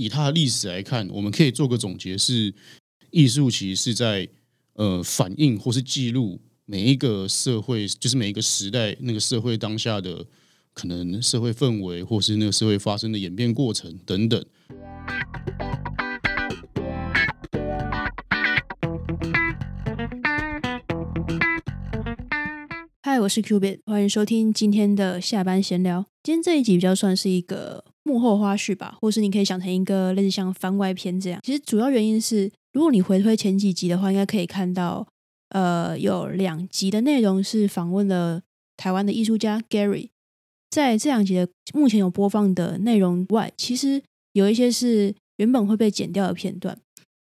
以它的历史来看，我们可以做个总结：是艺术其实是在呃反映或是记录每一个社会，就是每一个时代那个社会当下的可能社会氛围，或是那个社会发生的演变过程等等。嗨，我是 Qbit，欢迎收听今天的下班闲聊。今天这一集比较算是一个幕后花絮吧，或是你可以想成一个类似像番外篇这样。其实主要原因是，如果你回推前几集的话，应该可以看到，呃，有两集的内容是访问了台湾的艺术家 Gary。在这两集的目前有播放的内容外，其实有一些是原本会被剪掉的片段，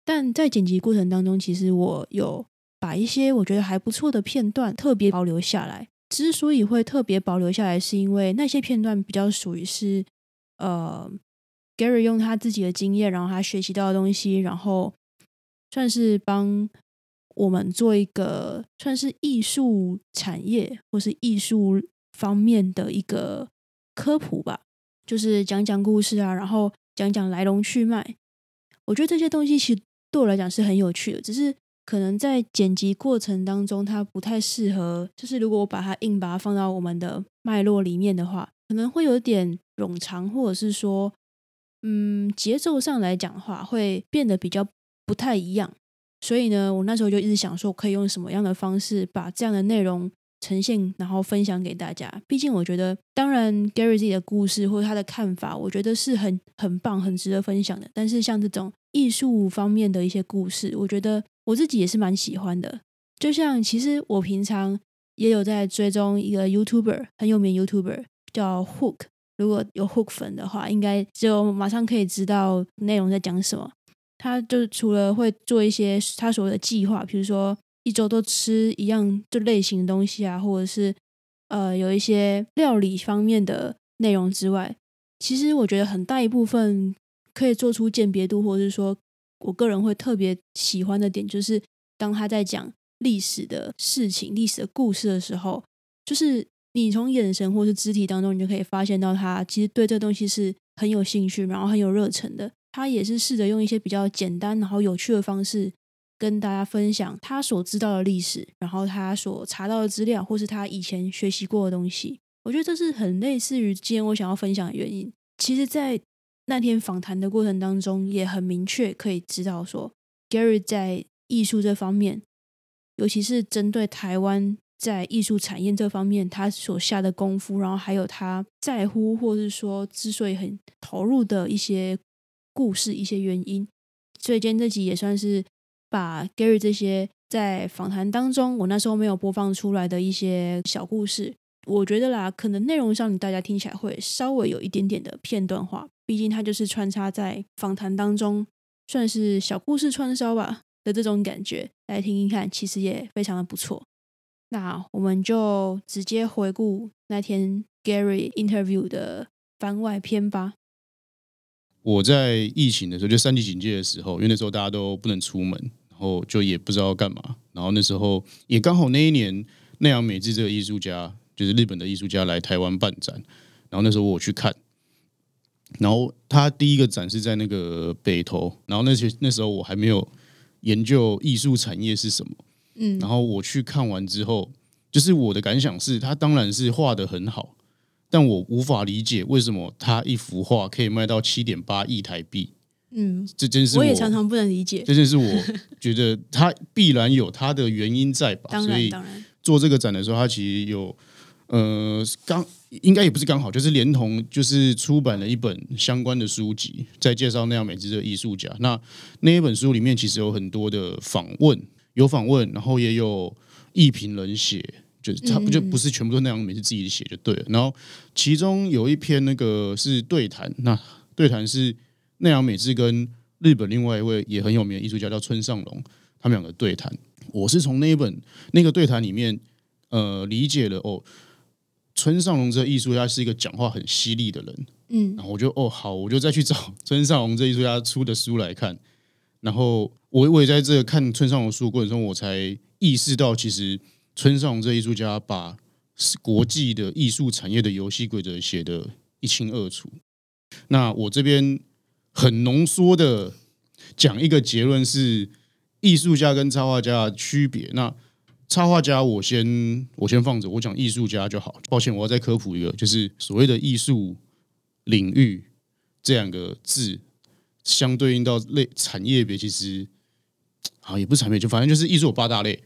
但在剪辑过程当中，其实我有。把一些我觉得还不错的片段特别保留下来。之所以会特别保留下来，是因为那些片段比较属于是，呃，Gary 用他自己的经验，然后他学习到的东西，然后算是帮我们做一个算是艺术产业或是艺术方面的一个科普吧，就是讲讲故事啊，然后讲讲来龙去脉。我觉得这些东西其实对我来讲是很有趣的，只是。可能在剪辑过程当中，它不太适合。就是如果我把它硬把它放到我们的脉络里面的话，可能会有点冗长，或者是说，嗯，节奏上来讲的话，会变得比较不太一样。所以呢，我那时候就一直想说，可以用什么样的方式把这样的内容呈现，然后分享给大家。毕竟我觉得，当然 Gary 自己的故事或者他的看法，我觉得是很很棒、很值得分享的。但是像这种艺术方面的一些故事，我觉得。我自己也是蛮喜欢的，就像其实我平常也有在追踪一个 YouTuber，很有名 YouTuber 叫 Hook。如果有 Hook 粉的话，应该就马上可以知道内容在讲什么。他就除了会做一些他所谓的计划，比如说一周都吃一样就类型的东西啊，或者是呃有一些料理方面的内容之外，其实我觉得很大一部分可以做出鉴别度，或者是说。我个人会特别喜欢的点，就是当他在讲历史的事情、历史的故事的时候，就是你从眼神或是肢体当中，你就可以发现到他其实对这东西是很有兴趣，然后很有热忱的。他也是试着用一些比较简单然后有趣的方式跟大家分享他所知道的历史，然后他所查到的资料，或是他以前学习过的东西。我觉得这是很类似于今天我想要分享的原因。其实，在那天访谈的过程当中，也很明确可以知道说，Gary 在艺术这方面，尤其是针对台湾在艺术产业这方面，他所下的功夫，然后还有他在乎，或是说之所以很投入的一些故事、一些原因。所以今天这集也算是把 Gary 这些在访谈当中，我那时候没有播放出来的一些小故事。我觉得啦，可能内容上大家听起来会稍微有一点点的片段化，毕竟它就是穿插在访谈当中，算是小故事串烧吧的这种感觉，来听听看，其实也非常的不错。那我们就直接回顾那天 Gary interview 的番外篇吧。我在疫情的时候，就三级警戒的时候，因为那时候大家都不能出门，然后就也不知道干嘛，然后那时候也刚好那一年，奈良美智这个艺术家。就是日本的艺术家来台湾办展，然后那时候我去看，然后他第一个展是在那个北投，然后那些那时候我还没有研究艺术产业是什么，嗯，然后我去看完之后，就是我的感想是，他当然是画的很好，但我无法理解为什么他一幅画可以卖到七点八亿台币，嗯，这真是我也常常不能理解，这件事我觉得他必然有他的原因在吧，当然当然做这个展的时候，他其实有。呃，刚应该也不是刚好，就是连同就是出版了一本相关的书籍，在介绍那样美智的艺术家。那那一本书里面其实有很多的访问，有访问，然后也有艺评人写，就是他不就不是全部都那样美智自己写就对了。然后其中有一篇那个是对谈，那对谈是奈良美智跟日本另外一位也很有名的艺术家叫村上隆，他们两个对谈。我是从那一本那个对谈里面呃理解了哦。村上隆这艺术家是一个讲话很犀利的人，嗯，然后我就哦好，我就再去找 村上隆这艺术家出的书来看，然后我我也在这个看村上隆书过程中，我才意识到，其实村上隆这艺术家把国际的艺术产业的游戏规则写得一清二楚。那我这边很浓缩的讲一个结论是艺术家跟插画家的区别。那插画家我先我先放着，我讲艺术家就好。抱歉，我要再科普一个，就是所谓的艺术领域这两个字相对应到类产业别，其实啊也不是产业，就反正就是艺术有八大类，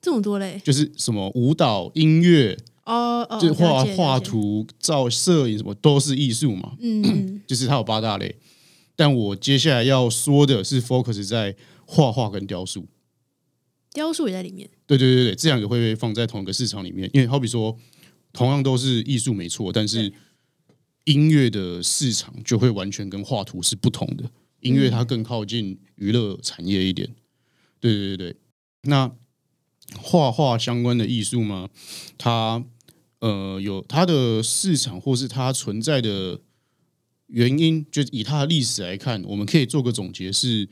这么多类？就是什么舞蹈、音乐。哦哦，就画画，图、照摄影什么都是艺术嘛，嗯嗯 就是它有八大类。但我接下来要说的是 focus 在画画跟雕塑。雕塑也在里面。对对对对，这两个会被放在同一个市场里面，因为好比说，同样都是艺术没错，但是对音乐的市场就会完全跟画图是不同的。音乐它更靠近娱乐产业一点。对对对对，那画画相关的艺术嘛，它呃有它的市场或是它存在的原因，就以它的历史来看，我们可以做个总结是，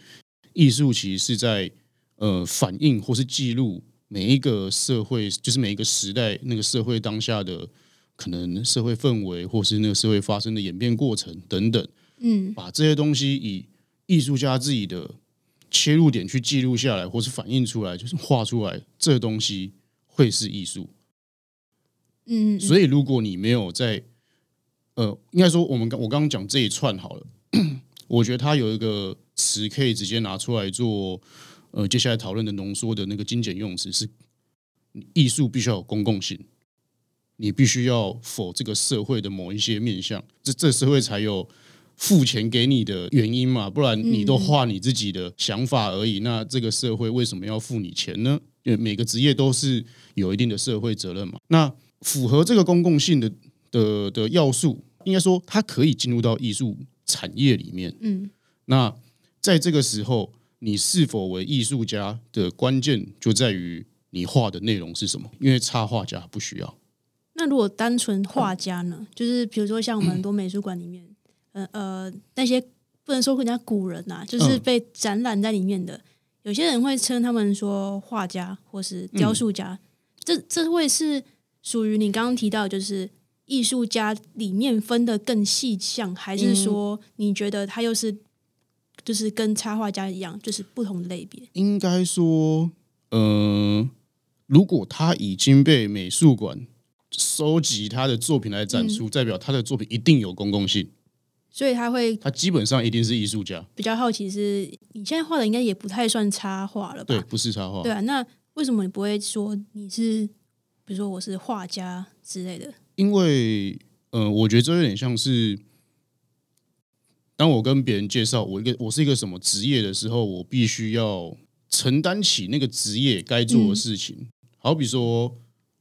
艺术其实是在呃反映或是记录每一个社会，就是每一个时代那个社会当下的可能社会氛围，或是那个社会发生的演变过程等等，嗯。把这些东西以艺术家自己的切入点去记录下来，或是反映出来，就是画出来，这东西会是艺术。嗯，所以，如果你没有在，呃，应该说我们刚我刚刚讲这一串好了，我觉得它有一个词可以直接拿出来做，呃，接下来讨论的浓缩的那个精简用词是，艺术必须要有公共性，你必须要否这个社会的某一些面向，这这社会才有付钱给你的原因嘛，不然你都画你自己的想法而已，那这个社会为什么要付你钱呢？因为每个职业都是有一定的社会责任嘛，那。符合这个公共性的的的要素，应该说它可以进入到艺术产业里面。嗯那在这个时候，你是否为艺术家的关键就在于你画的内容是什么，因为插画家不需要。那如果单纯画家呢？就是比如说像我们很多美术馆里面，呃呃，那些不能说人家古人呐、就是嗯被展览在里面的，有些人会称他们说画家或是雕塑家。这这会是属于你刚刚提到，就是艺术家里面分的更细项，还是说你觉得他又是就是跟插画家一样，就是不同的类别？应该说，呃，如果他已经被美术馆收集他的作品来展出，代表他的作品一定有公共性，所以他会他基本上一定是艺术家，比较好奇是，你现在画的应该也不太算插画了吧？对，不是插画。对啊，那为什么你不会说你是，比如说我是画家之类的？因为呃，我觉得这有点像是，当我跟别人介绍我一个我是一个什么职业的时候，我必须要承担起那个职业该做的事情。好比说，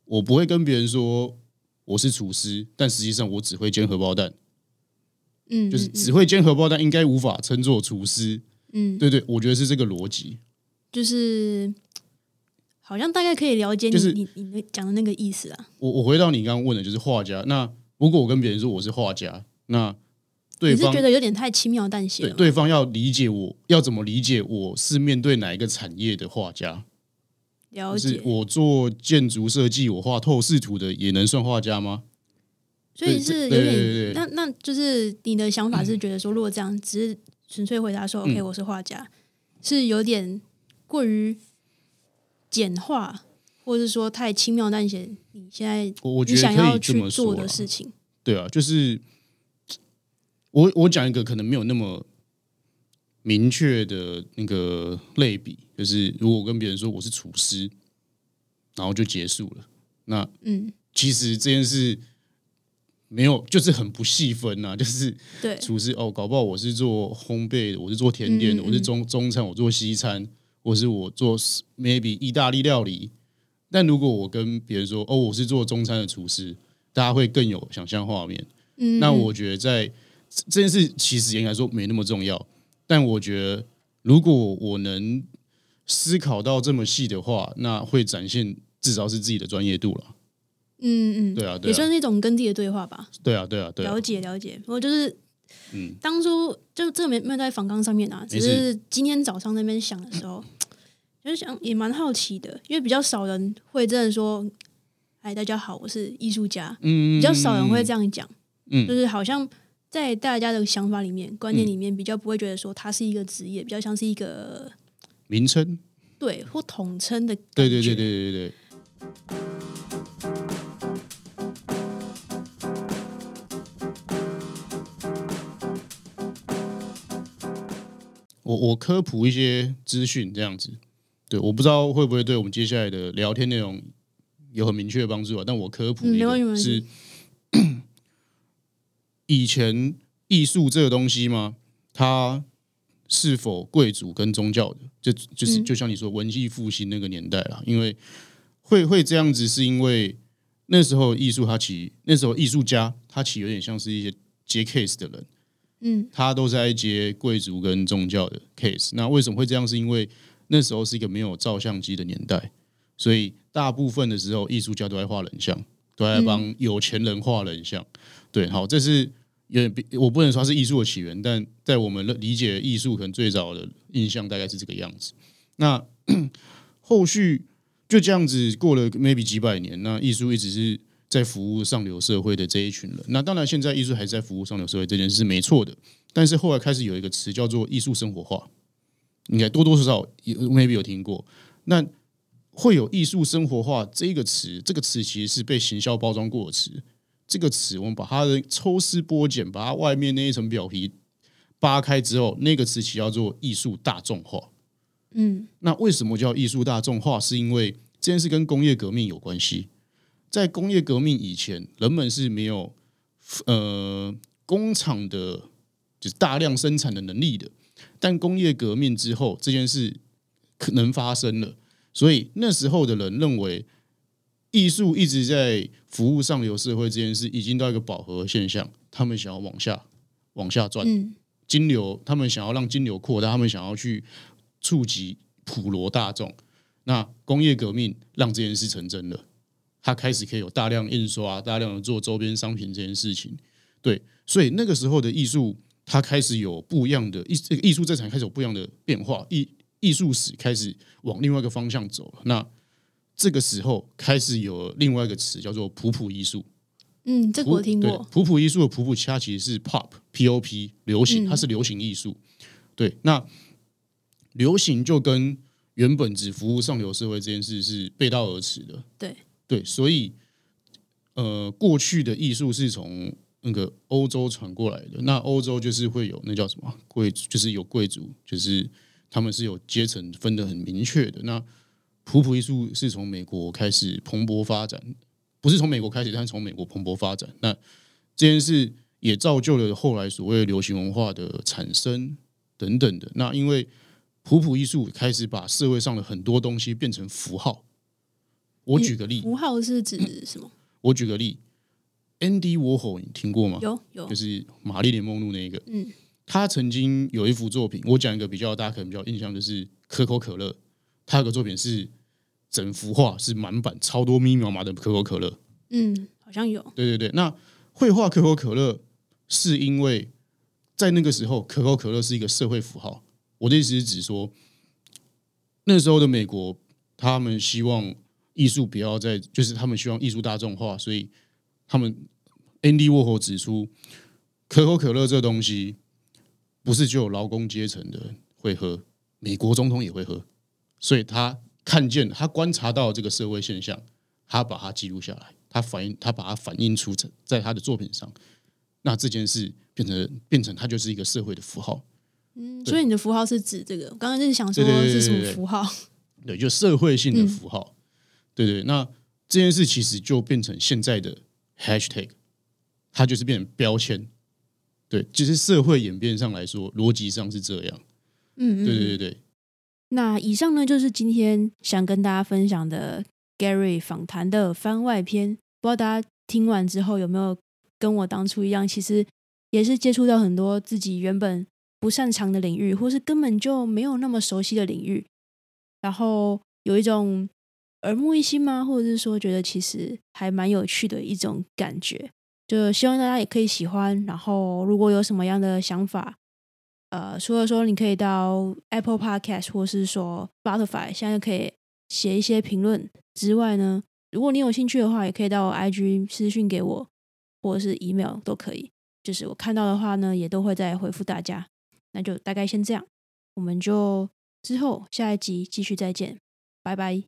我不会跟别人说我是厨师，但实际上我只会煎荷包蛋，嗯，就是嗯只会煎荷包蛋，应该无法称作厨师。嗯，对对，我觉得是这个逻辑。就是好像大概可以了解你、就是你你那讲的那个意思啊。我我回到你刚刚问的，就是画家。那如果我跟别人说我是画家，那对方你是觉得有点太轻描淡写对，了吗？对方要理解我要怎么理解我是面对哪一个产业的画家？了解。是我做建筑设计，我画透视图的，也能算画家吗？所以是有点，对对那那就是你的想法是觉得说，如果这样只是纯粹回答说、OK，嗯我是画家，是有点过于简化，或者是说太轻描淡写。你现在我我觉你得可以这想要去做的事情，对啊，就是我我讲一个可能没有那么明确的那个类比，就是如果我跟别人说我是厨师，然后就结束了，那嗯，其实这件事没有，就是很不细分呐、就是对，厨师哦，搞不好我是做烘焙的，我是做甜点的，嗯嗯我是中中餐，我做西餐，或是我做 maybe 意大利料理。但如果我跟别人说哦，我是做中餐的厨师，大家会更有想象画面。嗯，那嗯。我觉得在这这件事其实严格来说没那么重要，但我觉得如果我能思考到这么细的话，那会展现至少是自己的专业度了。嗯嗯，对啊，对啊，也算是一种跟自己的对话吧。对啊，对啊，对啊。了，解了解，我就是嗯，当初就这个没没有在访纲上面啊，只是今天早上那边想的时候，就是想也蛮好奇的，因为比较少人会真的说，哎，大家好，我是艺术家，嗯，比较少人会这样讲，嗯。就是好像在大家的想法里面、观念嗯里面，比较不会觉得说它是一个职业，比较像是一个名称，对或统称的。对对对对。对对对。我我科普一些资讯，这样子，对，我不知道会不会对我们接下来的聊天内容有很明确的帮助啊。但我科普没以前艺术这个东西嘛，它是否贵族跟宗教的，就就是嗯就像你说文艺复兴那个年代啦，因为会会这样子，是因为那时候艺术它起，那时候艺术家他起有点像是一些接 case 的人，嗯他都是在接贵族跟宗教的 case。那为什么会这样？是因为那时候是一个没有照相机的年代，所以大部分的时候艺术家都在画人像，都在帮有钱人画人像。对，好，这是有点比我不能说它是艺术的起源，但在我们理解艺术可能最早的印象大概是这个样子。那 后续就这样子过了 maybe 几百年，那艺术一直是在服务上流社会的这一群人。那当然，现在艺术还是在服务上流社会这件事是没错的，但是后来开始有一个词叫做艺术生活化，应该多多少少有 maybe 有听过。那会有艺术生活化这个词，这个词其实是被行销包装过的词。这个词我们把它的抽丝剥茧，把它外面那一层表皮扒开之后，那个词其实叫做艺术大众化。嗯那为什么叫艺术大众化？是因为这件事跟工业革命有关系。在工业革命以前，人们是没有呃工厂的，就是大量生产的能力的。但工业革命之后，这件事可能发生了，所以那时候的人认为，艺术一直在服务上流社会这件事，已经到一个饱和现象，他们想要往下往下转。嗯金流，他们想要让金流扩大，他们想要去触及普罗大众。那工业革命让这件事成真了，它开始可以有大量印刷、大量的做周边商品这件事情。对，所以那个时候的艺术，它开始有不一样的艺这个艺术这场开始有不一样的变化，艺艺术史开始往另外一个方向走了。那这个时候开始有另外一个词叫做普普艺术。嗯，这个我听对过。普普艺术的普普，它其实是 pop p o p 流行，嗯它是流行艺术。对，那流行就跟原本只服务上流社会这件事是背道而驰的。对对，所以呃，过去的艺术是从那个欧洲传过来的。那欧洲就是会有那叫什么贵族，就是有贵族，就是他们是有阶层分得很明确的。那普普艺术是从美国开始蓬勃发展，不是从美国开始，但是从美国蓬勃发展。那这件事也造就了后来所谓流行文化的产生等等的。那因为普普艺术开始把社会上的很多东西变成符号。我举个例，符号是指什么？我举个例，Andy Warhol 你听过吗？有有就，是玛丽莲梦露那一个。嗯，他曾经有一幅作品，我讲一个比较大家可能比较印象，就是可口可乐。他有个作品是整幅画是满版超多密密麻麻的可口可乐。嗯，好像有。对对对，那绘画可口可乐是因为在那个时候，可口可乐是一个社会符号。我的意思是指说，那时候的美国，他们希望艺术不要再，就是他们希望艺术大众化，所以他们 Andy Warhol 指出，可口可乐这东西不是只有劳工阶层的人会喝，美国总统也会喝，所以他看见他观察到这个社会现象，他把它记录下来，他反映他把它反映出在在他的作品上，那这件事变成变成它就是一个社会的符号，嗯，所以你的符号是指这个？我刚刚就是想说是什么符号？对，就社会性的符号，对对。那这件事其实就变成现在的 hashtag，它就是变成标签，对，就是社会演变上来说，逻辑上是这样，嗯，嗯对对对。那以上呢，就是今天想跟大家分享的 Gary 访谈的番外篇。不知道大家听完之后有没有跟我当初一样，其实也是接触到很多自己原本不擅长的领域，或是根本就没有那么熟悉的领域，然后有一种耳目一新吗？或者是说觉得其实还蛮有趣的一种感觉。就希望大家也可以喜欢。然后如果有什么样的想法，呃，除了说你可以到 Apple Podcast 或是说 Spotify，现在可以写一些评论之外呢，如果你有兴趣的话，也可以到 IG 私信给我，或者是 email 都可以，就是我看到的话呢，也都会再回复大家。那就大概先这样，我们就之后下一集继续再见，拜拜。